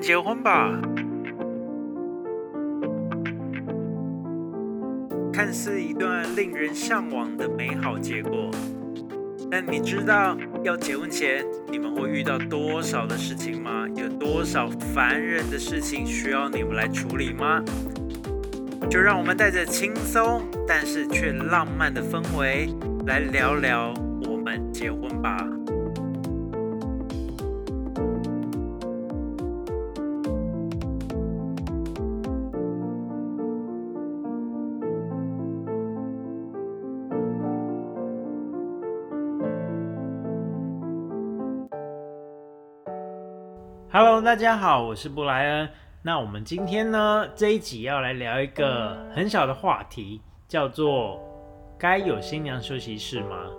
结婚吧。看似一段令人向往的美好结果，但你知道要结婚前你们会遇到多少的事情吗？有多少烦人的事情需要你们来处理吗？就让我们带着轻松但是却浪漫的氛围来聊聊我们结婚吧。Hello，大家好，我是布莱恩。那我们今天呢这一集要来聊一个很小的话题，叫做该有新娘休息室吗？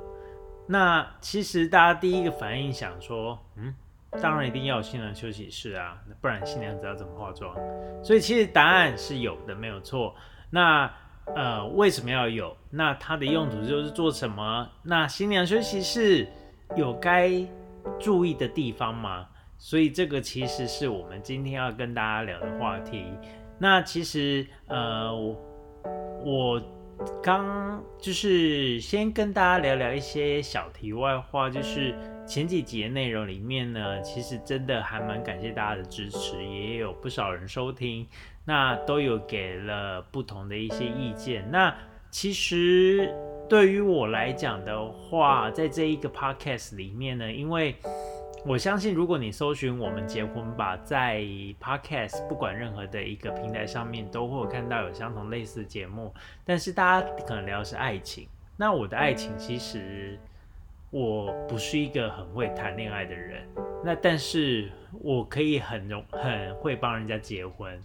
那其实大家第一个反应想说，嗯，当然一定要有新娘休息室啊，不然新娘子要怎么化妆？所以其实答案是有的，没有错。那呃，为什么要有？那它的用途就是做什么？那新娘休息室有该注意的地方吗？所以这个其实是我们今天要跟大家聊的话题。那其实呃，我我刚就是先跟大家聊聊一些小题外话，就是前几集的内容里面呢，其实真的还蛮感谢大家的支持，也有不少人收听，那都有给了不同的一些意见。那其实对于我来讲的话，在这一个 podcast 里面呢，因为我相信，如果你搜寻“我们结婚吧”在 Podcast，不管任何的一个平台上面，都会有看到有相同类似的节目。但是大家可能聊的是爱情，那我的爱情其实我不是一个很会谈恋爱的人，那但是我可以很容很会帮人家结婚，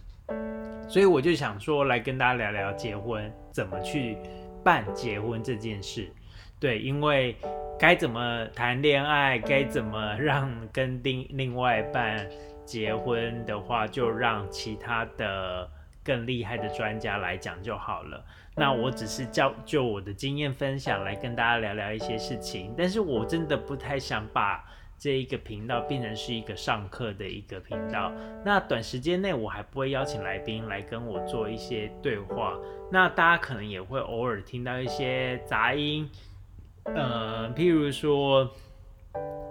所以我就想说来跟大家聊聊结婚怎么去办结婚这件事。对，因为。该怎么谈恋爱？该怎么让跟另另外一半结婚的话，就让其他的更厉害的专家来讲就好了。那我只是教就我的经验分享来跟大家聊聊一些事情。但是我真的不太想把这一个频道变成是一个上课的一个频道。那短时间内我还不会邀请来宾来跟我做一些对话。那大家可能也会偶尔听到一些杂音。呃，譬如说，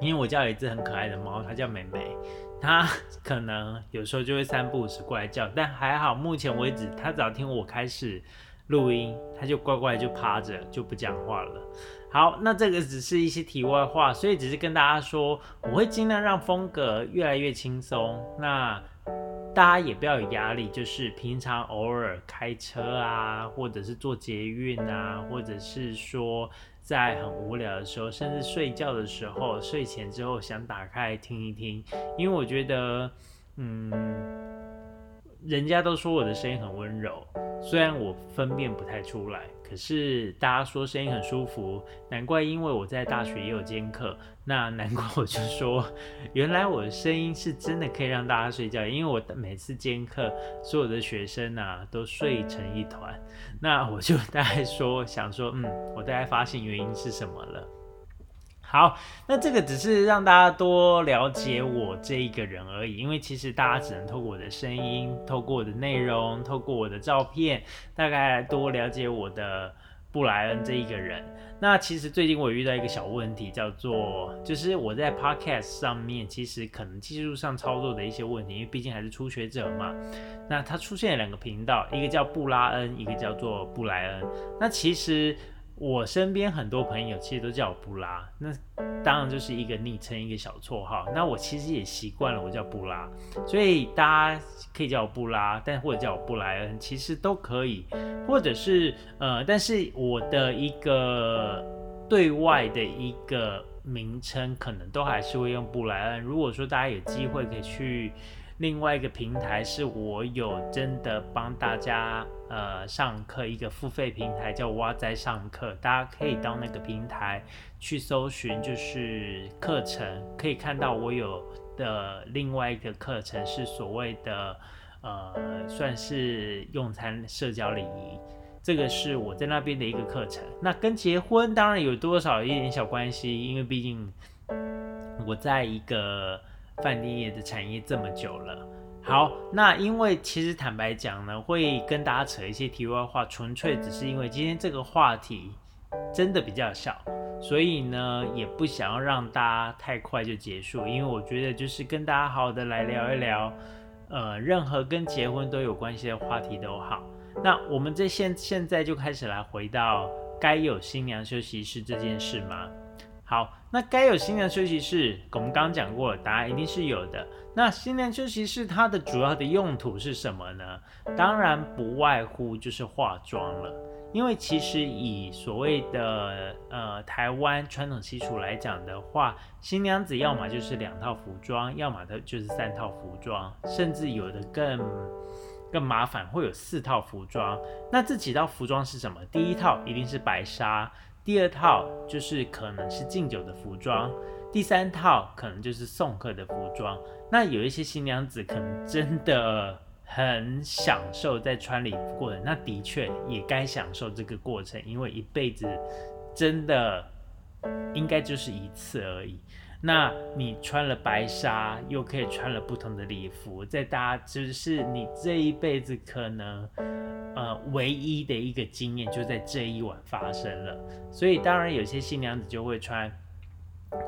因为我家有一只很可爱的猫，它叫美美，它可能有时候就会三不五时过来叫，但还好，目前为止，它只要听我开始录音，它就乖乖就趴着，就不讲话了。好，那这个只是一些题外话，所以只是跟大家说，我会尽量让风格越来越轻松。那大家也不要有压力，就是平常偶尔开车啊，或者是坐捷运啊，或者是说在很无聊的时候，甚至睡觉的时候，睡前之后想打开听一听，因为我觉得，嗯，人家都说我的声音很温柔，虽然我分辨不太出来。可是大家说声音很舒服，难怪，因为我在大学也有兼课，那难怪我就说，原来我的声音是真的可以让大家睡觉，因为我每次兼课，所有的学生啊都睡成一团，那我就大概说想说，嗯，我大概发现原因是什么了。好，那这个只是让大家多了解我这一个人而已，因为其实大家只能透过我的声音、透过我的内容、透过我的照片，大概多了解我的布莱恩这一个人。那其实最近我遇到一个小问题，叫做就是我在 Podcast 上面，其实可能技术上操作的一些问题，因为毕竟还是初学者嘛。那它出现了两个频道，一个叫布拉恩，一个叫做布莱恩。那其实。我身边很多朋友其实都叫我布拉，那当然就是一个昵称，一个小绰号。那我其实也习惯了，我叫布拉，所以大家可以叫我布拉，但或者叫我布莱恩，其实都可以。或者是呃，但是我的一个对外的一个名称，可能都还是会用布莱恩。如果说大家有机会可以去。另外一个平台是我有真的帮大家呃上课一个付费平台叫蛙仔上课，大家可以到那个平台去搜寻，就是课程可以看到我有的另外一个课程是所谓的呃算是用餐社交礼仪，这个是我在那边的一个课程。那跟结婚当然有多少一点小关系，因为毕竟我在一个。饭店业的产业这么久了，好，那因为其实坦白讲呢，会跟大家扯一些题外话，纯粹只是因为今天这个话题真的比较小，所以呢也不想要让大家太快就结束，因为我觉得就是跟大家好好的来聊一聊，呃，任何跟结婚都有关系的话题都好。那我们这现现在就开始来回到该有新娘休息室这件事吗？好，那该有新娘休息室，我们刚刚讲过了，答案一定是有的。那新娘休息室它的主要的用途是什么呢？当然不外乎就是化妆了。因为其实以所谓的呃台湾传统习俗来讲的话，新娘子要么就是两套服装，要么的就是三套服装，甚至有的更更麻烦，会有四套服装。那这几套服装是什么？第一套一定是白纱。第二套就是可能是敬酒的服装，第三套可能就是送客的服装。那有一些新娘子可能真的很享受在穿礼服过程，那的确也该享受这个过程，因为一辈子真的应该就是一次而已。那你穿了白纱，又可以穿了不同的礼服，在大家就是你这一辈子可能。呃，唯一的一个经验就在这一晚发生了，所以当然有些新娘子就会穿，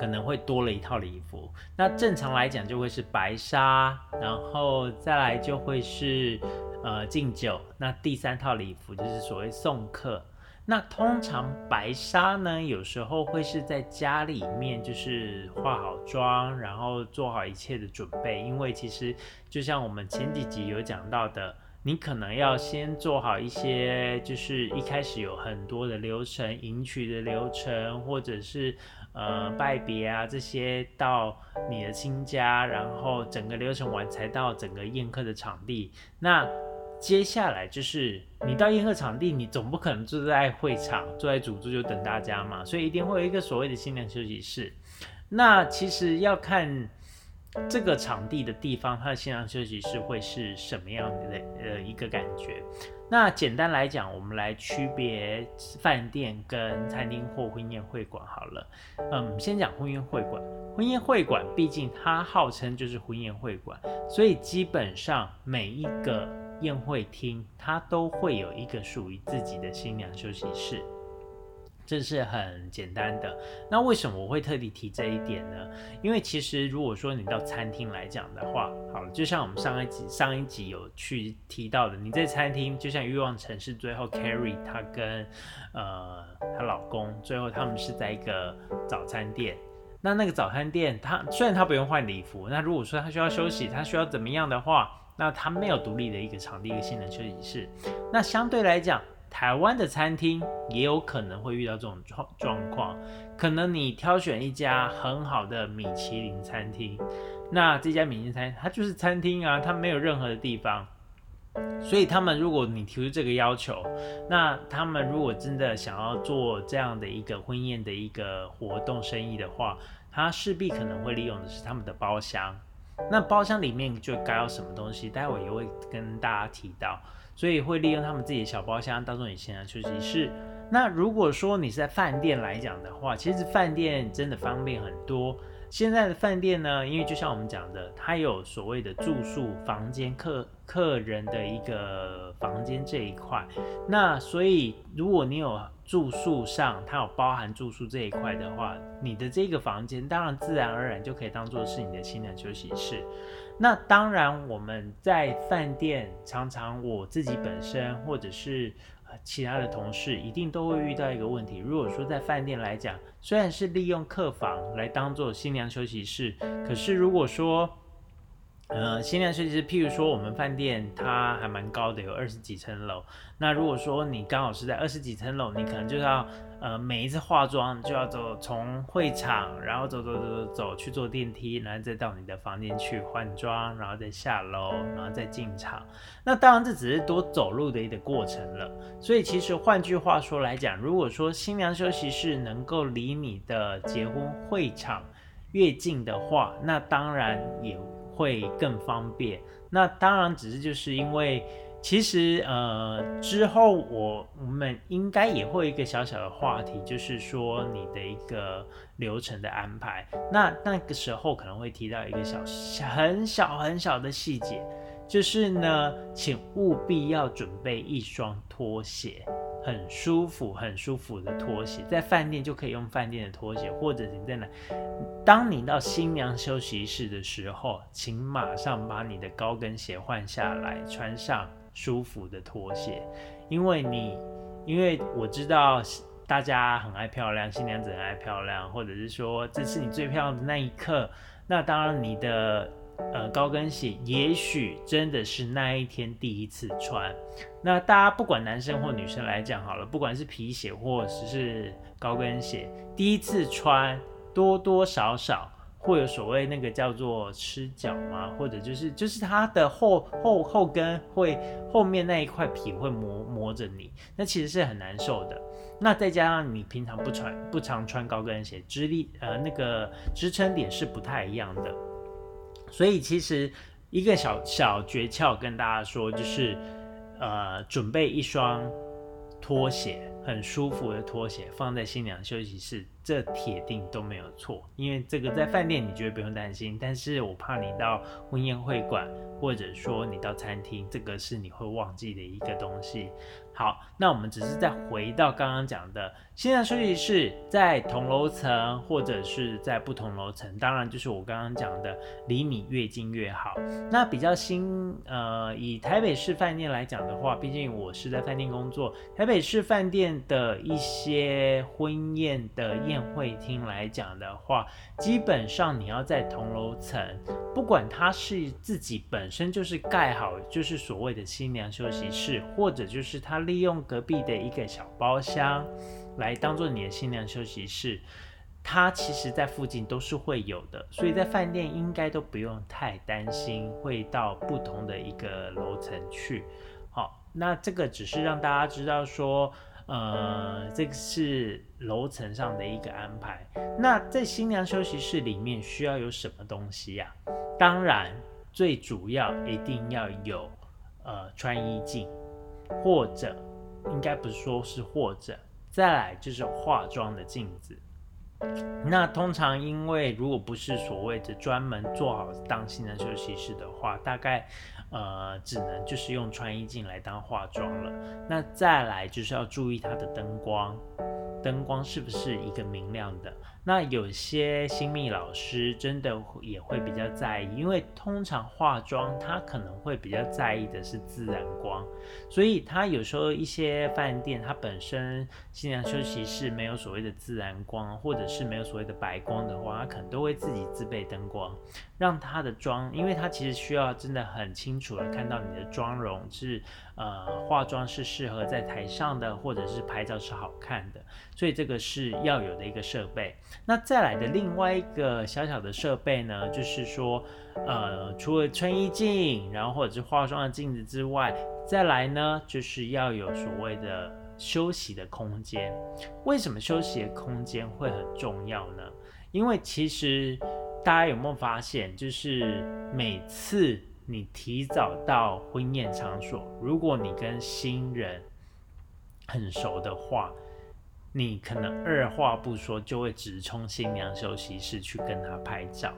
可能会多了一套礼服。那正常来讲就会是白纱，然后再来就会是呃敬酒。那第三套礼服就是所谓送客。那通常白纱呢，有时候会是在家里面就是化好妆，然后做好一切的准备，因为其实就像我们前几集有讲到的。你可能要先做好一些，就是一开始有很多的流程，迎娶的流程，或者是呃拜别啊这些，到你的亲家，然后整个流程完才到整个宴客的场地。那接下来就是你到宴客场地，你总不可能坐在会场，坐在主桌就等大家嘛，所以一定会有一个所谓的新娘休息室。那其实要看。这个场地的地方，它的新娘休息室会是什么样的呃一个感觉？那简单来讲，我们来区别饭店跟餐厅或婚宴会馆好了。嗯，先讲婚宴会馆。婚宴会馆毕竟它号称就是婚宴会馆，所以基本上每一个宴会厅它都会有一个属于自己的新娘休息室。这是很简单的。那为什么我会特地提这一点呢？因为其实如果说你到餐厅来讲的话，好了，就像我们上一集上一集有去提到的，你在餐厅，就像欲望城市最后 Carrie 她跟呃她老公最后他们是在一个早餐店。那那个早餐店，他虽然他不用换礼服，那如果说他需要休息，他需要怎么样的话，那他没有独立的一个场地，一个性能休息室。那相对来讲。台湾的餐厅也有可能会遇到这种状状况，可能你挑选一家很好的米其林餐厅，那这家米其林餐它就是餐厅啊，它没有任何的地方，所以他们如果你提出这个要求，那他们如果真的想要做这样的一个婚宴的一个活动生意的话，他势必可能会利用的是他们的包厢，那包厢里面就该有什么东西，待会也会跟大家提到。所以会利用他们自己的小包厢当做你现在休息室。那如果说你是在饭店来讲的话，其实饭店真的方便很多。现在的饭店呢，因为就像我们讲的，它有所谓的住宿房间、客客人的一个房间这一块。那所以如果你有住宿上，它有包含住宿这一块的话，你的这个房间当然自然而然就可以当做是你的新娘休息室。那当然，我们在饭店常常我自己本身或者是其他的同事，一定都会遇到一个问题。如果说在饭店来讲，虽然是利用客房来当做新娘休息室，可是如果说呃，新娘休息室，譬如说我们饭店它还蛮高的，有二十几层楼。那如果说你刚好是在二十几层楼，你可能就要。呃，每一次化妆就要走从会场，然后走走走走走去坐电梯，然后再到你的房间去换装，然后再下楼，然后再进场。那当然这只是多走路的一个过程了。所以其实换句话说来讲，如果说新娘休息室能够离你的结婚会场越近的话，那当然也会更方便。那当然只是就是因为。其实，呃，之后我我们应该也会一个小小的话题，就是说你的一个流程的安排。那那个时候可能会提到一个小很小很小的细节，就是呢，请务必要准备一双拖鞋，很舒服、很舒服的拖鞋，在饭店就可以用饭店的拖鞋，或者你在哪，当你到新娘休息室的时候，请马上把你的高跟鞋换下来，穿上舒服的拖鞋，因为你，因为我知道大家很爱漂亮，新娘子很爱漂亮，或者是说这是你最漂亮的那一刻，那当然你的。呃，高跟鞋也许真的是那一天第一次穿。那大家不管男生或女生来讲好了，不管是皮鞋或者是高跟鞋，第一次穿多多少少会有所谓那个叫做吃脚吗？或者就是就是它的后后后跟会后面那一块皮会磨磨着你，那其实是很难受的。那再加上你平常不穿不常穿高跟鞋，支力呃那个支撑点是不太一样的。所以其实一个小小诀窍跟大家说，就是，呃，准备一双拖鞋，很舒服的拖鞋，放在新娘休息室。这铁定都没有错，因为这个在饭店你绝对不用担心，但是我怕你到婚宴会馆，或者说你到餐厅，这个是你会忘记的一个东西。好，那我们只是再回到刚刚讲的，新娘休息室在同楼层或者是在不同楼层，当然就是我刚刚讲的，离你越近越好。那比较新，呃，以台北市饭店来讲的话，毕竟我是在饭店工作，台北市饭店的一些婚宴的宴。会厅来讲的话，基本上你要在同楼层，不管它是自己本身就是盖好，就是所谓的新娘休息室，或者就是他利用隔壁的一个小包厢来当做你的新娘休息室，它其实在附近都是会有的，所以在饭店应该都不用太担心会到不同的一个楼层去。好，那这个只是让大家知道说。呃，这个是楼层上的一个安排。那在新娘休息室里面需要有什么东西呀？当然，最主要一定要有呃穿衣镜，或者应该不是说是或者，再来就是化妆的镜子。那通常因为如果不是所谓的专门做好当新娘休息室的话，大概。呃，只能就是用穿衣镜来当化妆了。那再来就是要注意它的灯光，灯光是不是一个明亮的？那有些新密老师真的也会比较在意，因为通常化妆他可能会比较在意的是自然光，所以他有时候一些饭店它本身新娘休息室没有所谓的自然光，或者是没有所谓的白光的话，他可能都会自己自备灯光，让他的妆，因为他其实需要真的很清楚的看到你的妆容是。呃，化妆是适合在台上的，或者是拍照是好看的，所以这个是要有的一个设备。那再来的另外一个小小的设备呢，就是说，呃，除了穿衣镜，然后或者是化妆的镜子之外，再来呢，就是要有所谓的休息的空间。为什么休息的空间会很重要呢？因为其实大家有没有发现，就是每次。你提早到婚宴场所，如果你跟新人很熟的话，你可能二话不说就会直冲新娘休息室去跟她拍照。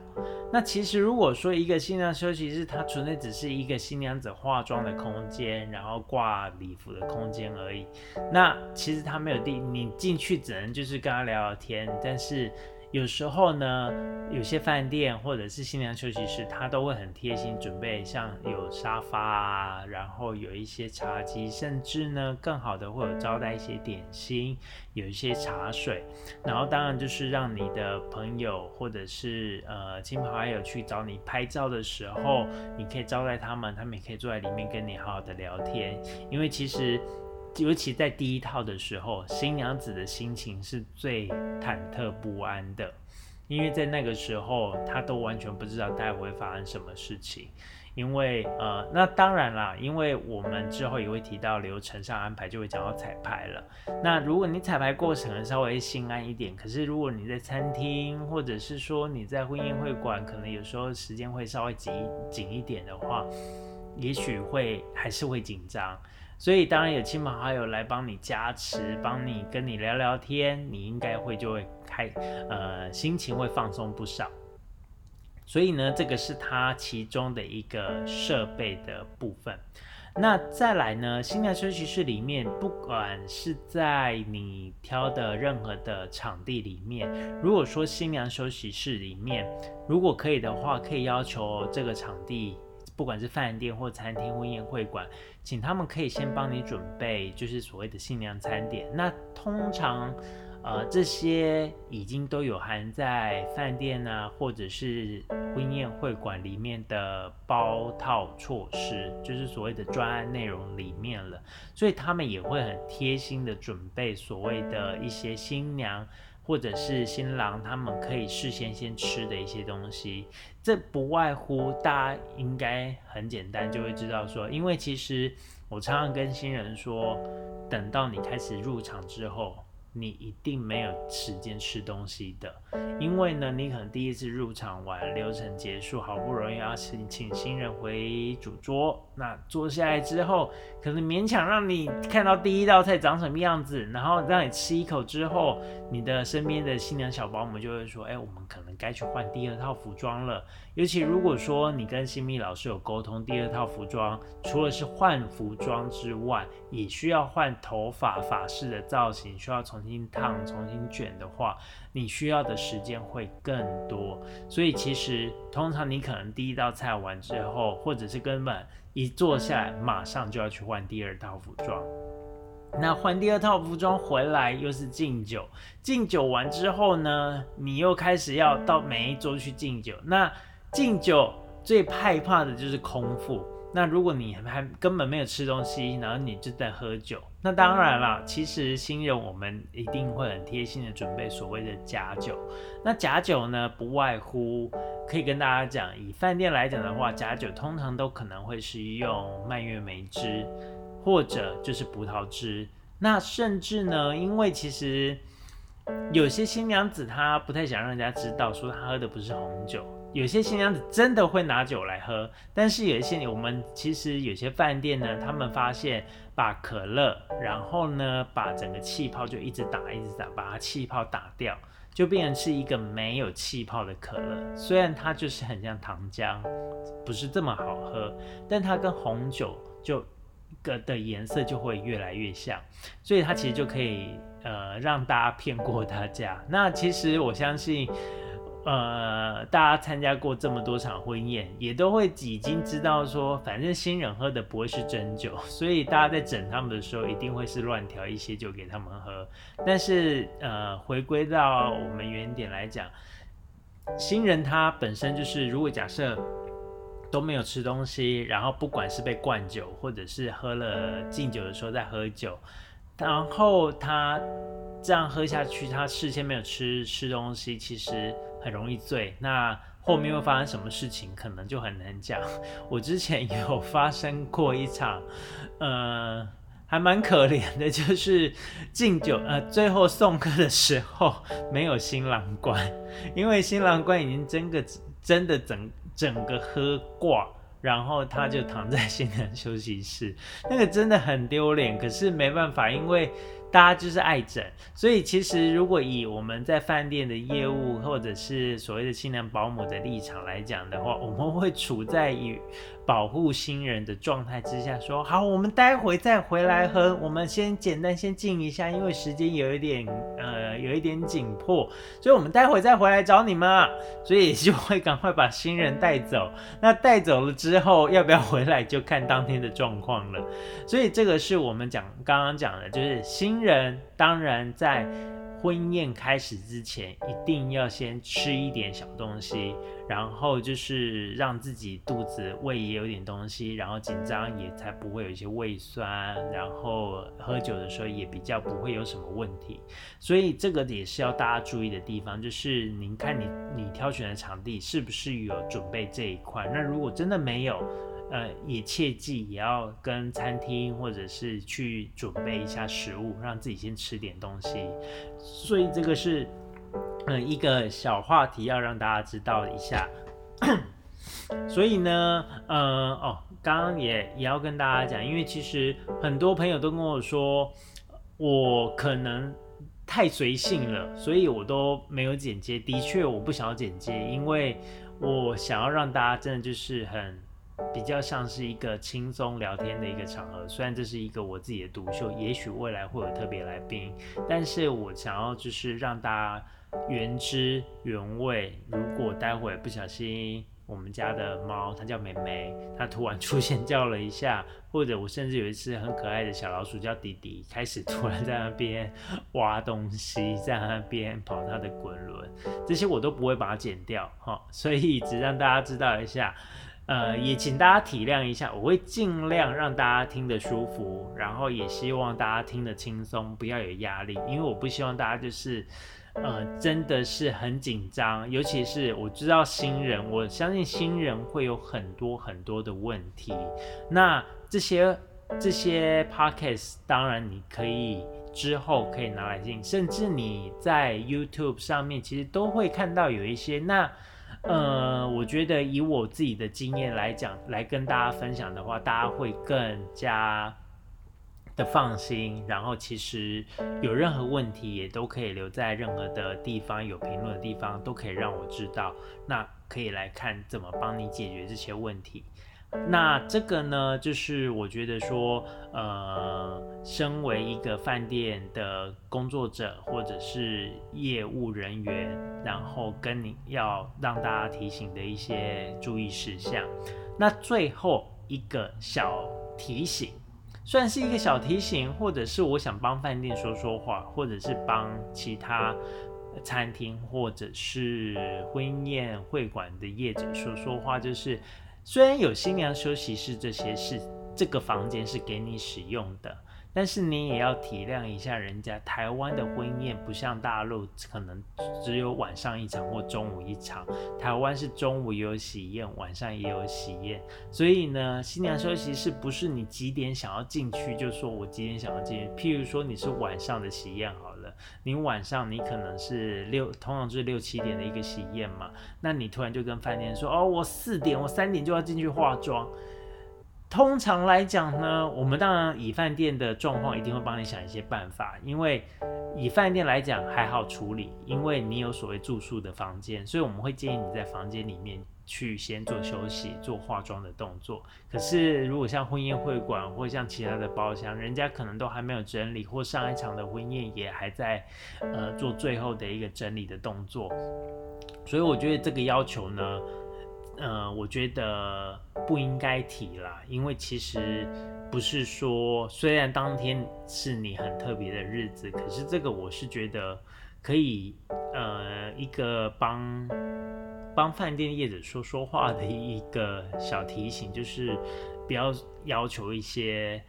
那其实如果说一个新娘休息室，它纯粹只是一个新娘子化妆的空间，然后挂礼服的空间而已，那其实它没有地，你进去只能就是跟她聊聊天，但是。有时候呢，有些饭店或者是新娘休息室，他都会很贴心准备，像有沙发啊，然后有一些茶几，甚至呢，更好的会有招待一些点心，有一些茶水，然后当然就是让你的朋友或者是呃亲朋好友去找你拍照的时候，你可以招待他们，他们也可以坐在里面跟你好好的聊天，因为其实。尤其在第一套的时候，新娘子的心情是最忐忑不安的，因为在那个时候，她都完全不知道待会会发生什么事情。因为呃，那当然啦，因为我们之后也会提到流程上安排，就会讲到彩排了。那如果你彩排过程稍微心安一点，可是如果你在餐厅，或者是说你在婚宴会馆，可能有时候时间会稍微紧紧一点的话，也许会还是会紧张。所以当然有亲朋好友来帮你加持，帮你跟你聊聊天，你应该会就会开，呃，心情会放松不少。所以呢，这个是它其中的一个设备的部分。那再来呢，新娘休息室里面，不管是在你挑的任何的场地里面，如果说新娘休息室里面，如果可以的话，可以要求这个场地，不管是饭店或餐厅、婚宴会馆，请他们可以先帮你准备，就是所谓的新娘餐点。那通常。呃，这些已经都有含在饭店啊，或者是婚宴会馆里面的包套措施，就是所谓的专案内容里面了。所以他们也会很贴心的准备所谓的一些新娘或者是新郎他们可以事先先吃的一些东西。这不外乎大家应该很简单就会知道说，因为其实我常常跟新人说，等到你开始入场之后。你一定没有时间吃东西的，因为呢，你可能第一次入场完，流程结束，好不容易要请请新人回主桌，那坐下来之后，可能勉强让你看到第一道菜长什么样子，然后让你吃一口之后，你的身边的新娘小保姆就会说，哎，我们可能该去换第二套服装了。尤其如果说你跟新密老师有沟通，第二套服装除了是换服装之外，也需要换头发、发饰的造型，需要重新烫、重新卷的话，你需要的时间会更多。所以其实通常你可能第一道菜完之后，或者是根本一坐下来，马上就要去换第二套服装。那换第二套服装回来又是敬酒，敬酒完之后呢，你又开始要到每一桌去敬酒。那敬酒最害怕的就是空腹。那如果你还根本没有吃东西，然后你就在喝酒，那当然了。其实新人我们一定会很贴心的准备所谓的假酒。那假酒呢，不外乎可以跟大家讲，以饭店来讲的话，假酒通常都可能会是用蔓越莓汁，或者就是葡萄汁。那甚至呢，因为其实有些新娘子她不太想让人家知道，说她喝的不是红酒。有些新娘子真的会拿酒来喝，但是有一些我们其实有些饭店呢，他们发现把可乐，然后呢把整个气泡就一直打一直打，把它气泡打掉，就变成是一个没有气泡的可乐。虽然它就是很像糖浆，不是这么好喝，但它跟红酒就个的颜色就会越来越像，所以它其实就可以呃让大家骗过大家。那其实我相信。呃，大家参加过这么多场婚宴，也都会已经知道说，反正新人喝的不会是真酒，所以大家在整他们的时候，一定会是乱调一些酒给他们喝。但是，呃，回归到我们原点来讲，新人他本身就是，如果假设都没有吃东西，然后不管是被灌酒，或者是喝了敬酒的时候在喝酒。然后他这样喝下去，他事先没有吃吃东西，其实很容易醉。那后面会发生什么事情，可能就很难讲。我之前有发生过一场，呃，还蛮可怜的，就是敬酒，呃，最后送客的时候没有新郎官，因为新郎官已经真个真的整整个喝挂。然后他就躺在新娘休息室，那个真的很丢脸。可是没办法，因为大家就是爱整，所以其实如果以我们在饭店的业务，或者是所谓的新娘保姆的立场来讲的话，我们会处在于。保护新人的状态之下，说好，我们待会再回来喝。我们先简单先静一下，因为时间有一点呃有一点紧迫，所以我们待会再回来找你们。所以就会赶快把新人带走。那带走了之后，要不要回来就看当天的状况了。所以这个是我们讲刚刚讲的，就是新人当然在。婚宴开始之前，一定要先吃一点小东西，然后就是让自己肚子胃也有点东西，然后紧张也才不会有一些胃酸，然后喝酒的时候也比较不会有什么问题。所以这个也是要大家注意的地方，就是您看你你挑选的场地是不是有准备这一块？那如果真的没有，呃，也切记也要跟餐厅或者是去准备一下食物，让自己先吃点东西。所以这个是，嗯，一个小话题要让大家知道一下。所以呢，呃，哦，刚刚也也要跟大家讲，因为其实很多朋友都跟我说，我可能太随性了，所以我都没有剪接。的确，我不想要剪接，因为。我想要让大家真的就是很比较像是一个轻松聊天的一个场合。虽然这是一个我自己的独秀，也许未来会有特别来宾，但是我想要就是让大家原汁原味。如果待会不小心。我们家的猫，它叫美美，它突然出现叫了一下，或者我甚至有一只很可爱的小老鼠叫弟弟，开始突然在那边挖东西，在那边跑它的滚轮，这些我都不会把它剪掉哈，所以只让大家知道一下，呃，也请大家体谅一下，我会尽量让大家听得舒服，然后也希望大家听得轻松，不要有压力，因为我不希望大家就是。呃，真的是很紧张，尤其是我知道新人，我相信新人会有很多很多的问题。那这些这些 podcasts，当然你可以之后可以拿来听，甚至你在 YouTube 上面其实都会看到有一些。那呃，我觉得以我自己的经验来讲，来跟大家分享的话，大家会更加。的放心，然后其实有任何问题也都可以留在任何的地方，有评论的地方都可以让我知道，那可以来看怎么帮你解决这些问题。那这个呢，就是我觉得说，呃，身为一个饭店的工作者或者是业务人员，然后跟你要让大家提醒的一些注意事项。那最后一个小提醒。算是一个小提醒，或者是我想帮饭店说说话，或者是帮其他餐厅或者是婚宴会馆的业者说说话。就是虽然有新娘休息室这些是这个房间是给你使用的。但是你也要体谅一下人家，台湾的婚宴不像大陆，可能只有晚上一场或中午一场。台湾是中午有喜宴，晚上也有喜宴。所以呢，新娘休息室不是你几点想要进去就说我几点想要进去。譬如说你是晚上的喜宴好，你晚上你可能是六，通常是六七点的一个喜宴嘛，那你突然就跟饭店说，哦，我四点，我三点就要进去化妆。通常来讲呢，我们当然以饭店的状况一定会帮你想一些办法，因为以饭店来讲还好处理，因为你有所谓住宿的房间，所以我们会建议你在房间里面去先做休息、做化妆的动作。可是如果像婚宴会馆或像其他的包厢，人家可能都还没有整理，或上一场的婚宴也还在呃做最后的一个整理的动作，所以我觉得这个要求呢。呃，我觉得不应该提啦，因为其实不是说，虽然当天是你很特别的日子，可是这个我是觉得可以，呃，一个帮帮饭店业者说说话的一个小提醒，就是不要要求一些，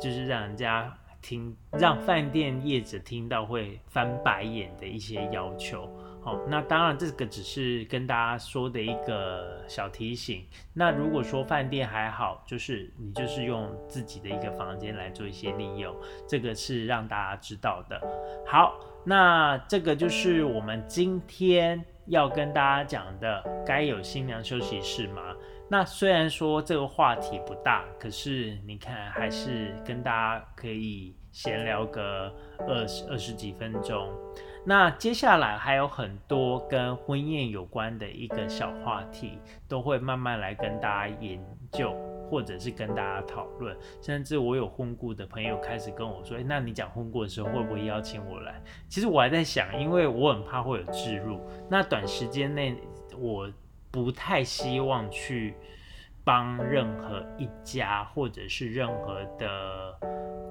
就是让人家听，让饭店业者听到会翻白眼的一些要求。好，那当然这个只是跟大家说的一个小提醒。那如果说饭店还好，就是你就是用自己的一个房间来做一些利用，这个是让大家知道的。好，那这个就是我们今天要跟大家讲的，该有新娘休息室吗？那虽然说这个话题不大，可是你看还是跟大家可以闲聊个二十二十几分钟。那接下来还有很多跟婚宴有关的一个小话题，都会慢慢来跟大家研究，或者是跟大家讨论。甚至我有婚顾的朋友开始跟我说：“哎，那你讲婚顾的时候会不会邀请我来？”其实我还在想，因为我很怕会有置入。那短时间内我不太希望去帮任何一家，或者是任何的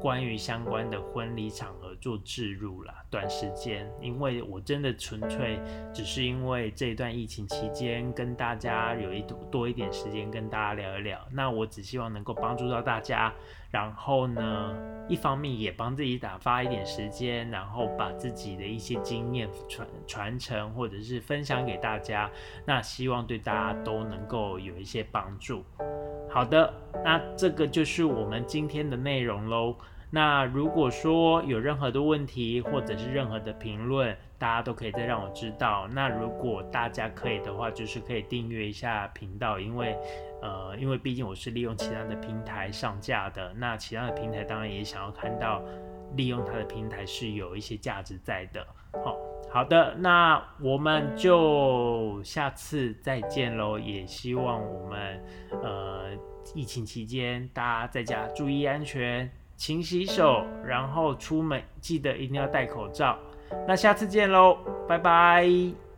关于相关的婚礼场合做置入了。短时间，因为我真的纯粹只是因为这一段疫情期间跟大家有一多一点时间跟大家聊一聊，那我只希望能够帮助到大家，然后呢，一方面也帮自己打发一点时间，然后把自己的一些经验传传承或者是分享给大家，那希望对大家都能够有一些帮助。好的，那这个就是我们今天的内容喽。那如果说有任何的问题，或者是任何的评论，大家都可以再让我知道。那如果大家可以的话，就是可以订阅一下频道，因为，呃，因为毕竟我是利用其他的平台上架的，那其他的平台当然也想要看到利用它的平台是有一些价值在的。好，好的，那我们就下次再见喽。也希望我们呃疫情期间大家在家注意安全，勤洗手，然后出门记得一定要戴口罩。那下次见喽，拜拜。